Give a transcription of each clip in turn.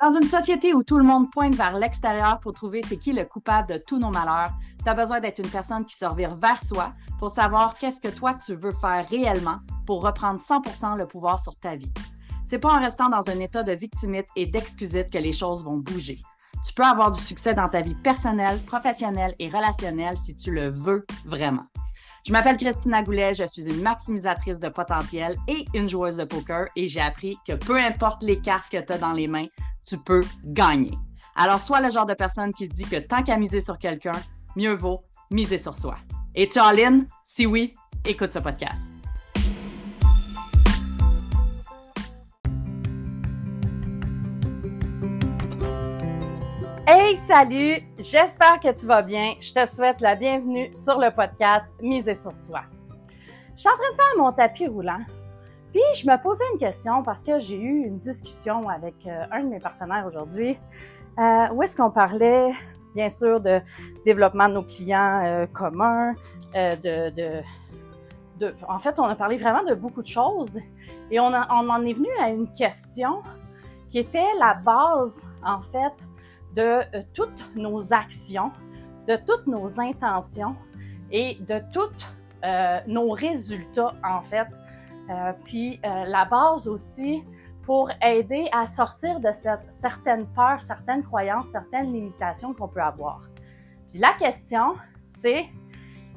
Dans une société où tout le monde pointe vers l'extérieur pour trouver c'est qui le coupable de tous nos malheurs, tu as besoin d'être une personne qui se revire vers soi pour savoir qu'est-ce que toi tu veux faire réellement pour reprendre 100% le pouvoir sur ta vie. C'est pas en restant dans un état de victimite et d'excusite que les choses vont bouger. Tu peux avoir du succès dans ta vie personnelle, professionnelle et relationnelle si tu le veux vraiment. Je m'appelle Christina Goulet, je suis une maximisatrice de potentiel et une joueuse de poker et j'ai appris que peu importe les cartes que tu as dans les mains, tu peux gagner. Alors, sois le genre de personne qui se dit que tant qu'à miser sur quelqu'un, mieux vaut miser sur soi. Et tu all Si oui, écoute ce podcast. Hey, salut! J'espère que tu vas bien. Je te souhaite la bienvenue sur le podcast Miser sur soi. Je suis en train de faire mon tapis roulant. Puis je me posais une question parce que j'ai eu une discussion avec euh, un de mes partenaires aujourd'hui euh, où est-ce qu'on parlait bien sûr de développement de nos clients euh, communs, de, de, de, En fait, on a parlé vraiment de beaucoup de choses et on, on en est venu à une question qui était la base en fait de euh, toutes nos actions, de toutes nos intentions et de tous euh, nos résultats, en fait. Euh, puis la base aussi pour aider à sortir de cette, certaines peurs, certaines croyances, certaines limitations qu'on peut avoir. Puis la question, c'est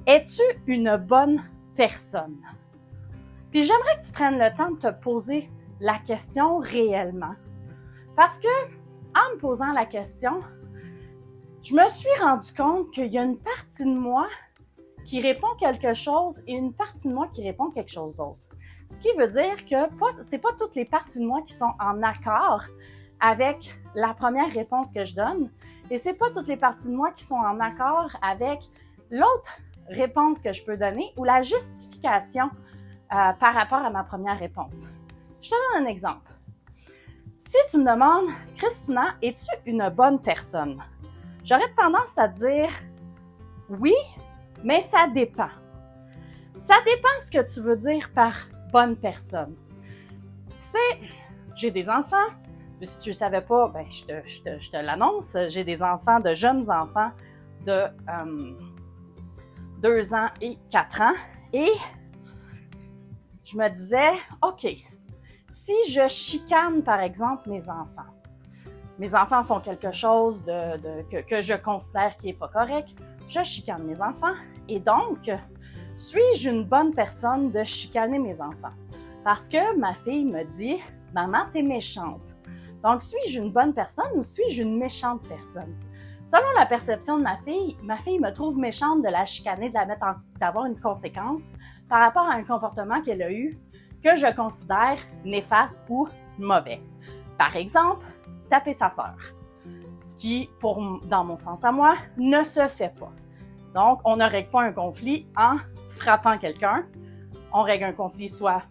es-tu une bonne personne? Puis j'aimerais que tu prennes le temps de te poser la question réellement. Parce que en me posant la question, je me suis rendu compte qu'il y a une partie de moi qui répond quelque chose et une partie de moi qui répond quelque chose d'autre. Ce qui veut dire que ce n'est pas toutes les parties de moi qui sont en accord avec la première réponse que je donne et c'est pas toutes les parties de moi qui sont en accord avec l'autre réponse que je peux donner ou la justification euh, par rapport à ma première réponse. Je te donne un exemple. Si tu me demandes, Christina, es-tu une bonne personne? J'aurais tendance à dire oui, mais ça dépend. Ça dépend ce que tu veux dire par bonne personne. Tu sais, j'ai des enfants. Si tu ne le savais pas, ben, je te, te, l'annonce. J'ai des enfants, de jeunes enfants de 2 euh, ans et 4 ans. Et je me disais, OK, si je chicane, par exemple, mes enfants, mes enfants font quelque chose que, je considère qui n'est pas correct, je chicane mes enfants. Et donc, suis-je une bonne personne de chicaner mes enfants? Parce que ma fille me dit, maman, t'es méchante. Donc, suis-je une bonne personne ou suis-je une méchante personne? Selon la perception de ma fille, ma fille me trouve méchante de la chicaner, de la mettre d'avoir une conséquence par rapport à un comportement qu'elle a eu que je considère néfaste ou mauvais. Par exemple, taper sa sœur. Ce qui, pour, dans mon sens à moi, ne se fait pas. Donc, on ne règle pas un conflit en frappant quelqu'un. On règle un conflit soit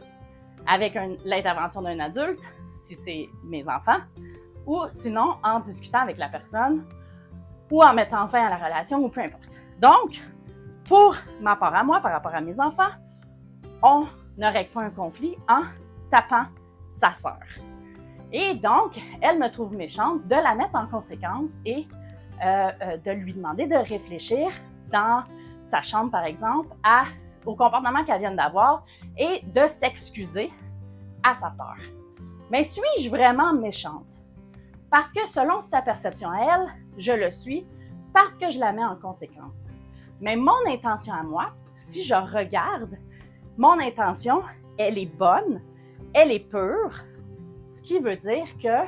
avec l'intervention d'un adulte, si c'est mes enfants, ou sinon en discutant avec la personne ou en mettant fin à la relation ou peu importe. Donc, pour ma part à moi, par rapport à mes enfants, on ne règle pas un conflit en tapant sa sœur. Et donc, elle me trouve méchante de la mettre en conséquence et euh, euh, de lui demander de réfléchir dans sa chambre, par exemple, à, au comportement qu'elle vient d'avoir et de s'excuser à sa sœur. Mais suis-je vraiment méchante? Parce que selon sa perception à elle, je le suis parce que je la mets en conséquence. Mais mon intention à moi, si je regarde mon intention, elle est bonne, elle est pure, ce qui veut dire que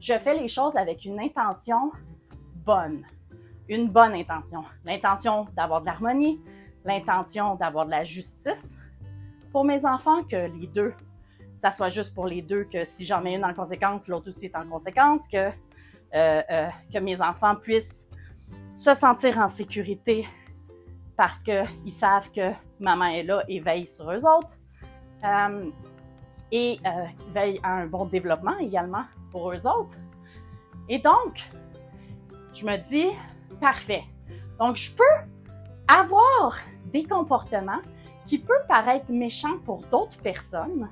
je fais les choses avec une intention bonne, une bonne intention, l'intention d'avoir de l'harmonie, l'intention d'avoir de la justice pour mes enfants, que les deux, ça soit juste pour les deux, que si j'en mets une en conséquence, l'autre aussi est en conséquence, que, euh, euh, que mes enfants puissent se sentir en sécurité parce qu'ils savent que maman est là et veille sur eux autres. Euh, et euh, veille à un bon développement également pour eux autres. Et donc, je me dis, parfait. Donc, je peux avoir des comportements qui peuvent paraître méchants pour d'autres personnes,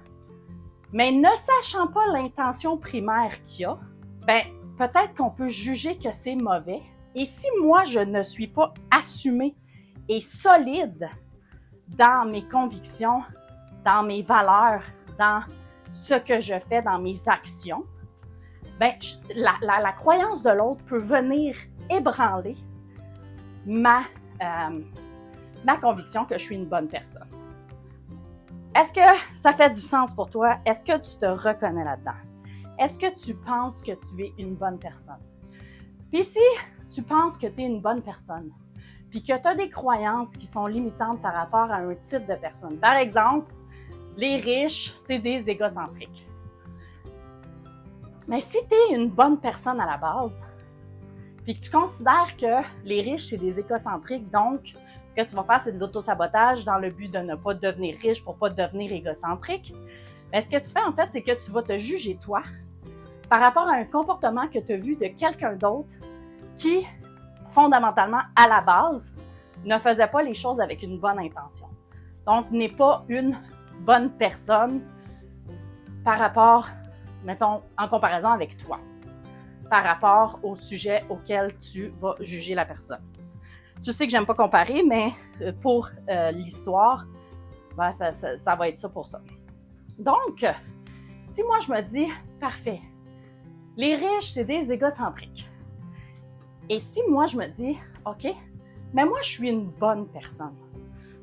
mais ne sachant pas l'intention primaire qu'il y a, ben peut-être qu'on peut juger que c'est mauvais. Et si moi, je ne suis pas assumée et solide dans mes convictions, dans mes valeurs, dans ce que je fais, dans mes actions, ben, la, croyance de l'autre peut venir ébranler ma, euh, ma conviction que je suis une bonne personne. Est-ce que ça fait du sens pour toi? Est-ce que tu te reconnais là-dedans? Est-ce que tu penses que tu es une bonne personne? Puis si tu penses que tu es une bonne personne, puis que tu as des croyances qui sont limitantes par rapport à un type de personne. Par exemple, les riches, c'est des égocentriques. Mais si tu es une bonne personne à la base, puis que tu considères que les riches, c'est des égocentriques, donc ce que tu vas faire, c'est des autosabotages dans le but de ne pas devenir riche pour pas devenir égocentrique, mais ce que tu fais en fait, c'est que tu vas te juger toi par rapport à un comportement que tu as vu de quelqu'un d'autre qui fondamentalement, à la base, ne faisait pas les choses avec une bonne intention. Donc, n'est pas une bonne personne par rapport, mettons, en comparaison avec toi, par rapport au sujet auquel tu vas juger la personne. Tu sais que j'aime pas comparer, mais euh, pour euh, l'histoire, ben, ça, ça va être ça pour ça. Donc, si moi je me dis, parfait, les riches, c'est des égocentriques. Et si moi, je me dis, OK, mais moi, je suis une bonne personne.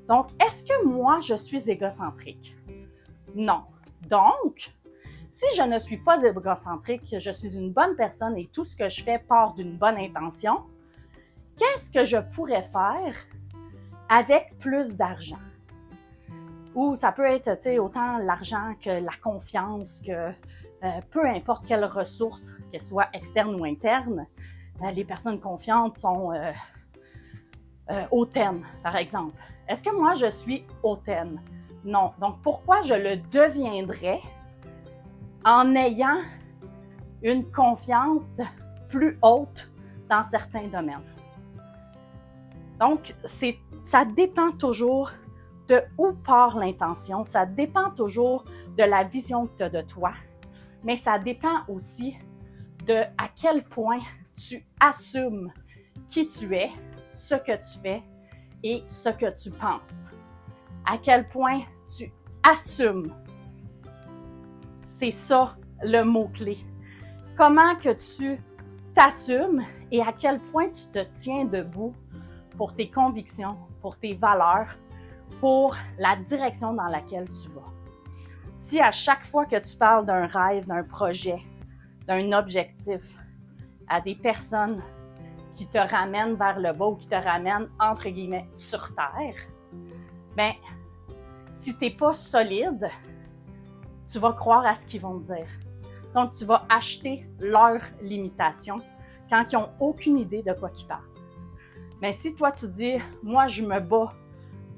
Donc, est-ce que moi, je suis égocentrique? Non. Donc, si je ne suis pas égocentrique, je suis une bonne personne et tout ce que je fais part d'une bonne intention, qu'est-ce que je pourrais faire avec plus d'argent? Ou ça peut être autant l'argent que la confiance, que euh, peu importe quelle ressource, qu'elle soit externe ou interne, les personnes confiantes sont euh, euh, hautaines, par exemple. Est-ce que moi, je suis hautaine? Non. Donc, pourquoi je le deviendrais en ayant une confiance plus haute dans certains domaines? Donc, ça dépend toujours de où part l'intention, ça dépend toujours de la vision que tu as de toi, mais ça dépend aussi de à quel point tu assumes qui tu es, ce que tu fais et ce que tu penses. À quel point tu assumes. C'est ça le mot-clé. Comment que tu t'assumes et à quel point tu te tiens debout pour tes convictions, pour tes valeurs, pour la direction dans laquelle tu vas. Si à chaque fois que tu parles d'un rêve, d'un projet, d'un objectif, à des personnes qui te ramènent vers le bas ou qui te ramènent, entre guillemets, sur terre, ben, si tu n'es pas solide, tu vas croire à ce qu'ils vont te dire. Donc, tu vas acheter leurs limitations quand ils n'ont aucune idée de quoi ils parlent. Mais si toi, tu dis, moi, je me bats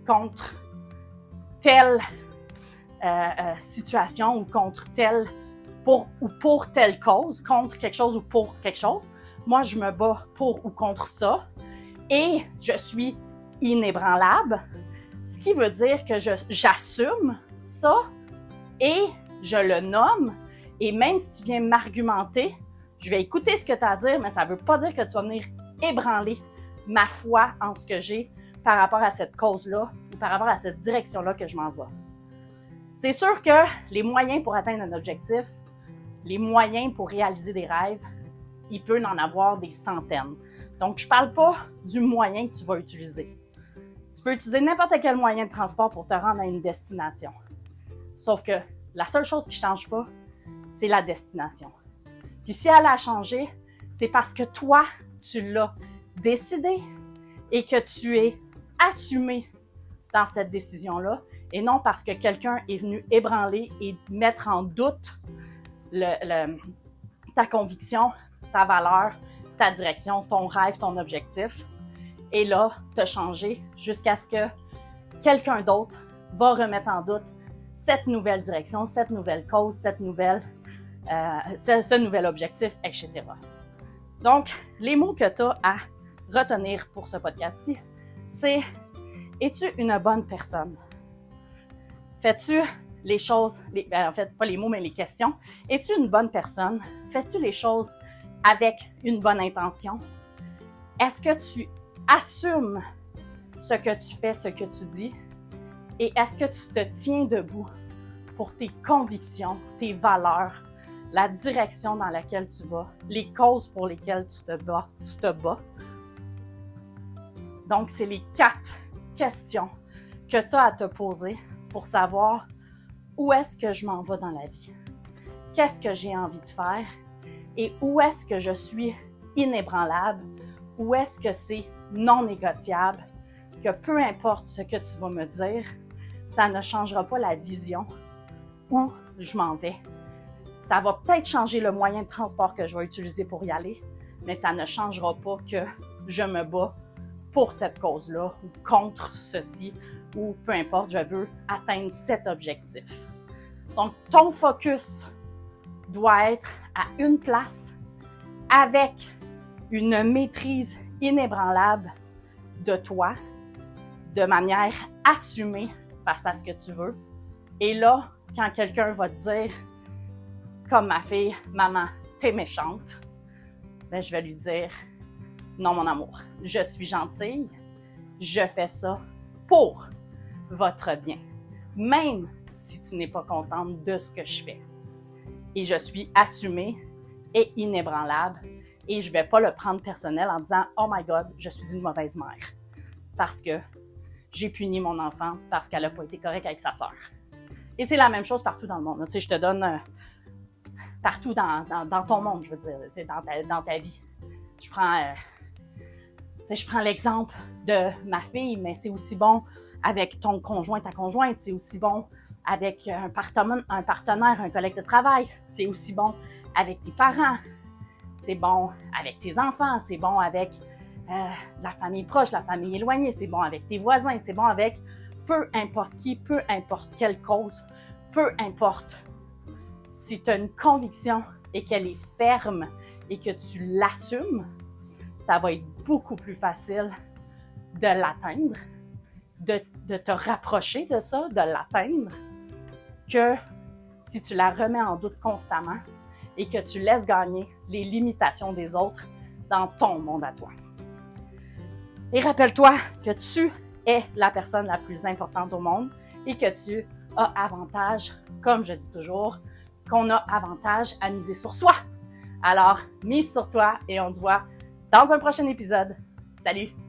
contre telle euh, euh, situation ou contre telle pour ou pour telle cause, contre quelque chose ou pour quelque chose. Moi, je me bats pour ou contre ça et je suis inébranlable, ce qui veut dire que j'assume ça et je le nomme. Et même si tu viens m'argumenter, je vais écouter ce que tu as à dire, mais ça ne veut pas dire que tu vas venir ébranler ma foi en ce que j'ai par rapport à cette cause-là ou par rapport à cette direction-là que je m'en vais. C'est sûr que les moyens pour atteindre un objectif, les moyens pour réaliser des rêves, il peut en avoir des centaines. Donc, je ne parle pas du moyen que tu vas utiliser. Tu peux utiliser n'importe quel moyen de transport pour te rendre à une destination. Sauf que la seule chose qui ne change pas, c'est la destination. Puis si elle a changé, c'est parce que toi, tu l'as décidé et que tu es assumé dans cette décision-là et non parce que quelqu'un est venu ébranler et mettre en doute ta conviction, ta valeur, ta direction, ton rêve, ton objectif. Et là, te changer jusqu'à ce que quelqu'un d'autre va remettre en doute cette nouvelle direction, cette nouvelle cause, cette nouvelle, euh, ce, nouvel objectif, etc. Donc, les mots que tu as à retenir pour ce podcast-ci, c'est es-tu une bonne personne? Fais-tu les choses, ben, en fait, pas les mots, mais les questions. Es-tu une bonne personne? Fais-tu les choses avec une bonne intention? Est-ce que tu assumes ce que tu fais, ce que tu dis? Et est-ce que tu te tiens debout pour tes convictions, tes valeurs, la direction dans laquelle tu vas, les causes pour lesquelles tu te bats, tu te bats? Donc, c'est les quatre questions que tu as à te poser pour savoir où est-ce que je m'en vais dans la vie, qu'est-ce que j'ai envie de faire? Et où est-ce que je suis inébranlable, où est-ce que c'est non négociable, que peu importe ce que tu vas me dire, ça ne changera pas la vision où je m'en vais. Ça va peut-être changer le moyen de transport que je vais utiliser pour y aller, mais ça ne changera pas que je me bats pour cette cause-là ou contre ceci ou peu importe, je veux atteindre cet objectif. Donc, ton focus doit être à une place avec une maîtrise inébranlable de toi, de manière assumée face à ce que tu veux. Et là, quand quelqu'un va te dire, comme ma fille, maman, t'es méchante, ben, je vais lui dire, non, mon amour, je suis gentille, je fais ça pour votre bien, même si tu n'es pas contente de ce que je fais. Et je suis assumée et inébranlable et je vais pas le prendre personnel en disant, oh my God, je suis une mauvaise mère parce que j'ai puni mon enfant parce qu'elle n'a pas été correcte avec sa sœur. Et c'est la même chose partout dans le monde. Tu sais, je te donne euh, partout dans, ton monde, je veux dire, tu sais, dans, ta, dans ta vie. Je prends, euh, tu sais, je prends l'exemple de ma fille, mais c'est aussi bon avec ton conjoint, ta conjointe. C'est aussi bon avec un partenaire, un collègue de travail. C'est aussi bon avec tes parents. C'est bon avec tes enfants. C'est bon avec euh, la famille proche, la famille éloignée. C'est bon avec tes voisins. C'est bon avec peu importe qui, peu importe quelle cause, peu importe si tu as une conviction et qu'elle est ferme et que tu l'assumes, ça va être beaucoup plus facile de l'atteindre, de, te rapprocher de ça, de l'atteindre, que si tu la remets en doute constamment et que tu laisses gagner les limitations des autres dans ton monde à toi. Et rappelle-toi que tu est la personne la plus importante au monde et que tu as avantage, comme je dis toujours, qu'on a avantage à miser sur soi. Alors, mise sur toi et on se voit dans un prochain épisode. Salut!